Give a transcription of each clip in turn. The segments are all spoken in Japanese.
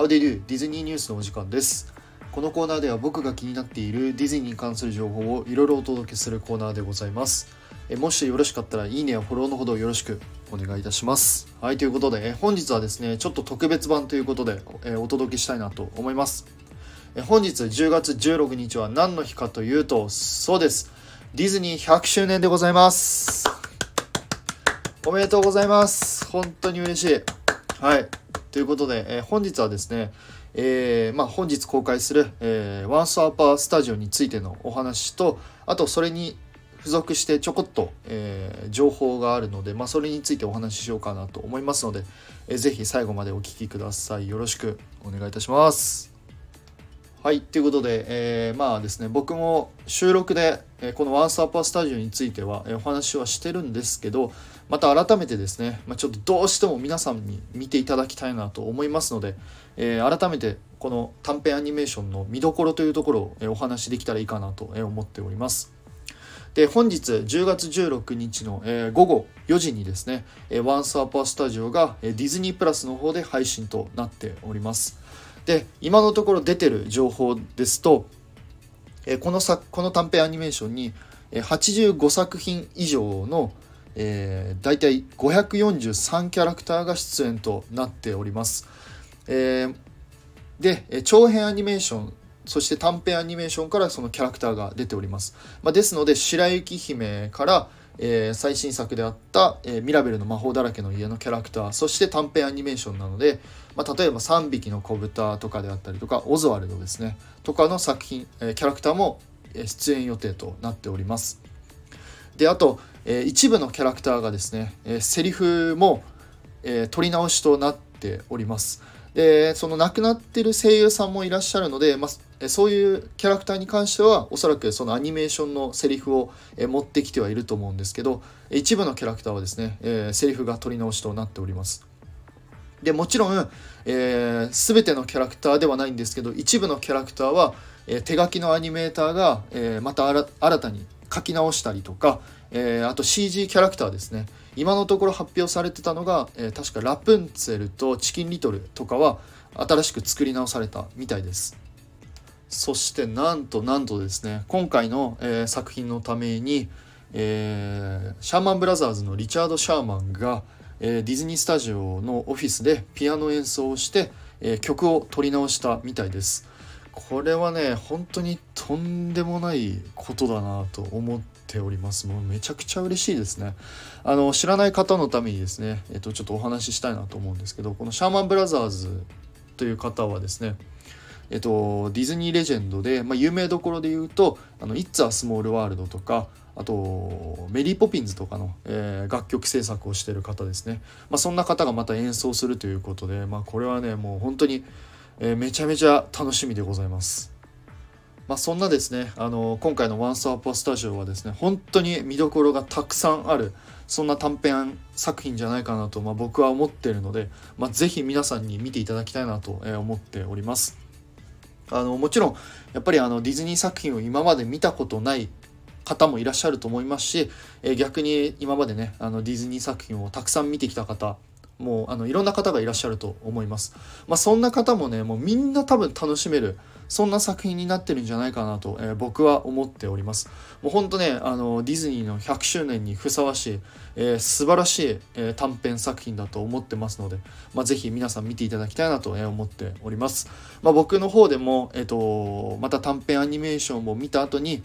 How they do? ディズニーニュースのお時間です。このコーナーでは僕が気になっているディズニーに関する情報をいろいろお届けするコーナーでございます。えもしよろしかったらいいねやフォローのほどよろしくお願いいたします。はいということでえ本日はですねちょっと特別版ということでえお届けしたいなと思います。え本日10月16日は何の日かというとそうです。ディズニー100周年でございます。おめでとうございます。本当に嬉しい。はい。ということで、えー、本日はですね、えー、まあ、本日公開する、えー、ワンスアーパースタジオについてのお話とあとそれに付属してちょこっと、えー、情報があるので、まあ、それについてお話ししようかなと思いますので、えー、ぜひ最後までお聴きください。よろしくお願いいたします。はい、ということで、えー、まあですね、僕も収録で、え、このワンスアッパースタジオについては、え、お話はしてるんですけど、また改めてですね、まあ、ちょっとどうしても皆さんに見ていただきたいなと思いますので、えー、改めてこの短編アニメーションの見どころというところを、えお話しできたらいいかなと思っております。で本日10月16日の、え、午後4時にですね、えー、ワンスアパースタジオが、えー、ディズニープラスの方で配信となっております。で今のところ出てる情報ですと、えこの作この短編アニメーションに85作品以上の、えー、大体543キャラクターが出演となっております。えー、で長編アニメーションそして短編アニメーションからそのキャラクターが出ております。まあ、ですので白雪姫から、えー、最新作であった、えー、ミラベルの魔法だらけの家のキャラクターそして短編アニメーションなので、まあ、例えば3匹の子豚とかであったりとかオズワルドですねとかの作品、えー、キャラクターも出演予定となっておりますであと、え、一部のキャラクターがですね、え、セリフも、えー、取り直しとなっておりますでその亡くなってる声優さんもいらっしゃるので、まあ、そういうキャラクターに関してはおそらくそのアニメーションのセリフを持ってきてはいると思うんですけど一部のキャラクターはですね、えー、セリフが取り直しとなっております。でもちろん、えー、全てのキャラクターではないんですけど一部のキャラクターは、え、手書きのアニメーターが、えー、また新たに書き直したりとか、えー、あと CG キャラクターですね。今のところ発表されてたのが、えー、確かラプンツェルとチキンリトルとかは新しく作り直されたみたいです。そしてなんとなんとですね。今回の、えー、作品のために、えー、シャーマンブラザーズのリチャード・シャーマンが、えー、ディズニースタジオのオフィスでピアノ演奏をして、え曲を取り直したみたいです。これはね本当にとんでもないことだなと思っております。もうめちゃくちゃ嬉しいですね。あの知らない方のためにですね、えっと、ちょっとお話ししたいなと思うんですけどこのシャーマンブラザーズという方はですねえっと、ディズニーレジェンドで、まあ、有名どころで言うと「あの It's a Small World」とかあとメリー・ポピンズとかの、えー、楽曲制作をしてる方ですね、まあ、そんな方がまた演奏するということで、まあ、これはねもう本当に、えー、めちゃめちゃ楽しみでございます。まあ、そんなですねあの今回の「ワンスアップスタジオ」はですね本当に見どころがたくさんあるそんな短編作品じゃないかなと、まあ、僕は思っているので、まあ、ぜひ皆さんに見ていただきたいなと思っております。あのもちろんやっぱりあのディズニー作品を今まで見たことない方もいらっしゃると思いますし、え逆に今までねあのディズニー作品をたくさん見てきた方もうあのいろんな方がいらっしゃると思います。まあ、そんな方もねもうみんな多分楽しめるそんな作品になってるんじゃないかなと、えー、僕は思っております。もうほんとねあのディズニーの100周年にふさわしい、えー、素晴らしい、えー、短編作品だと思ってますので、まあ、ぜひ皆さん見ていただきたいなと、え思っております。まあ、僕の方でも、えーとまた短編アニメーションを見た後に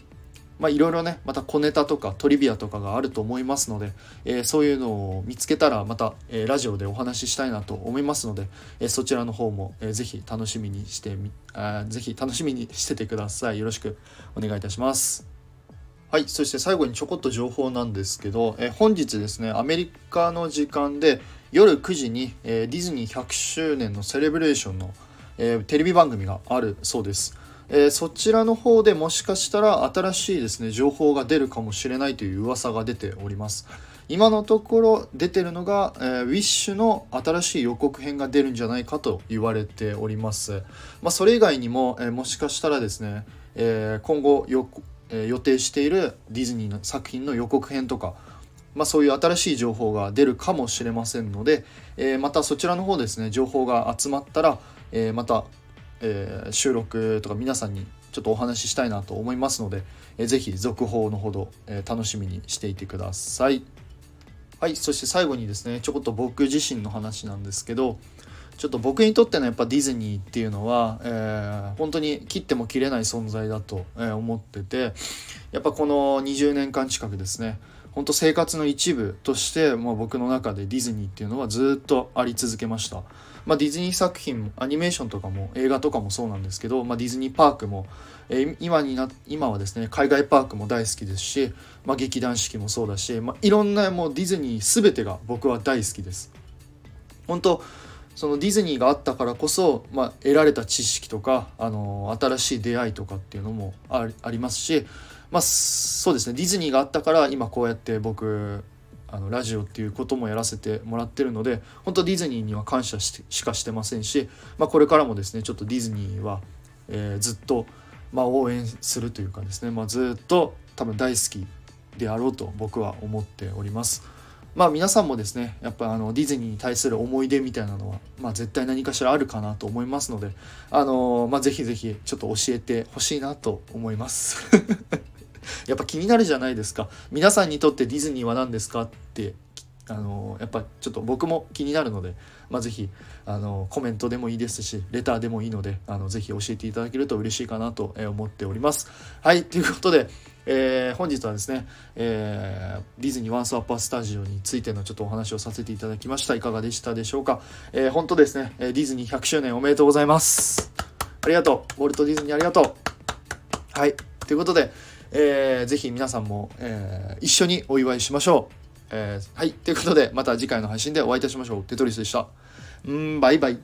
まあいろいろねまた小ネタとかトリビアとかがあると思いますので、えー、そういうのを見つけたらまた、えー、ラジオでお話ししたいなと思いますので、えー、そちらの方も、えー、ぜひ楽しみにしてみあぜひ楽しみにしててください。よろしくお願いいたします。はいそして最後にちょこっと情報なんですけど、えー、本日ですねアメリカの時間で夜9時に、えー、ディズニー100周年のセレブレーションの、えー、テレビ番組があるそうです。えー、そちらの方でもしかしたら新しいですね情報が出るかもしれないという噂が出ております。今のところ出てるのが、えー、ウィッシュの新しい予告編が出るんじゃないかと言われております、まあ、それ以外にも、えー、もしかしたらですね、えー、今後よ、え予定しているディズニーの作品の予告編とかまあ、そういう新しい情報が出るかもしれませんので、えー、またそちらの方ですね情報が集まったら、えー、また、えー、収録とか皆さんにちょっとお話ししたいなと思いますので、えー、ぜひ続報のほど、えー、楽しみにしていてください。はい、そして最後にですねちょこっと僕自身の話なんですけどちょっと僕にとってのやっぱディズニーっていうのは、えー、本当に切っても切れない存在だと、思っててやっぱこの20年間近くですね本当生活の一部として、まあ、僕の中でディズニーっていうのはずっとあり続けました、まあ、ディズニー作品もアニメーションとかも映画とかもそうなんですけど、まあ、ディズニーパークも、えー、今にな今はですね海外パークも大好きですし、まあ、劇団四季もそうだし、まあ、いろんなもうディズニー全てが僕は大好きです。本当そのディズニーがあったからこそ、まあ、得られた知識とか、あの新しい出会いとかっていうのもありますしまあそうですねディズニーがあったから今こうやって僕あのラジオっていうこともやらせてもらってるので本当ディズニーには感謝ししかしてませんし、まあ、これからもですねちょっとディズニーは、えー、ずっと、まあ、応援するというかですね、まあ、ずっと多分大好きであろうと僕は思っております。まあ皆さんもですねやっぱあのディズニーに対する思い出みたいなのは、まあ、絶対何かしらあるかなと思いますのであのまあ、ぜひぜひちょっと教えてほしいなと思います。やっぱ気になるじゃないですか。皆さんにとってディズニーは何ですかってあのやっぱちょっと僕も気になるので、まあ、ぜひあのコメントでもいいですしレターでもいいのであのぜひ教えていただけると嬉しいかなと思っております。はいということで、えー、本日はですね、えー、ディズニーワンスアッパースタジオについてのちょっとお話をさせていただきました。いかがでしたでしょうか、えー、本当ですねディズニー100周年おめでとうございます。ありがとう。ウォルト・ディズニーありがとう。はいということでえー、ぜひ皆さんも、えー、一緒にお祝いしましょう。えー、はい。ということで、また次回の配信でお会いいたしましょう。テトリスでした。うん、バイバイ。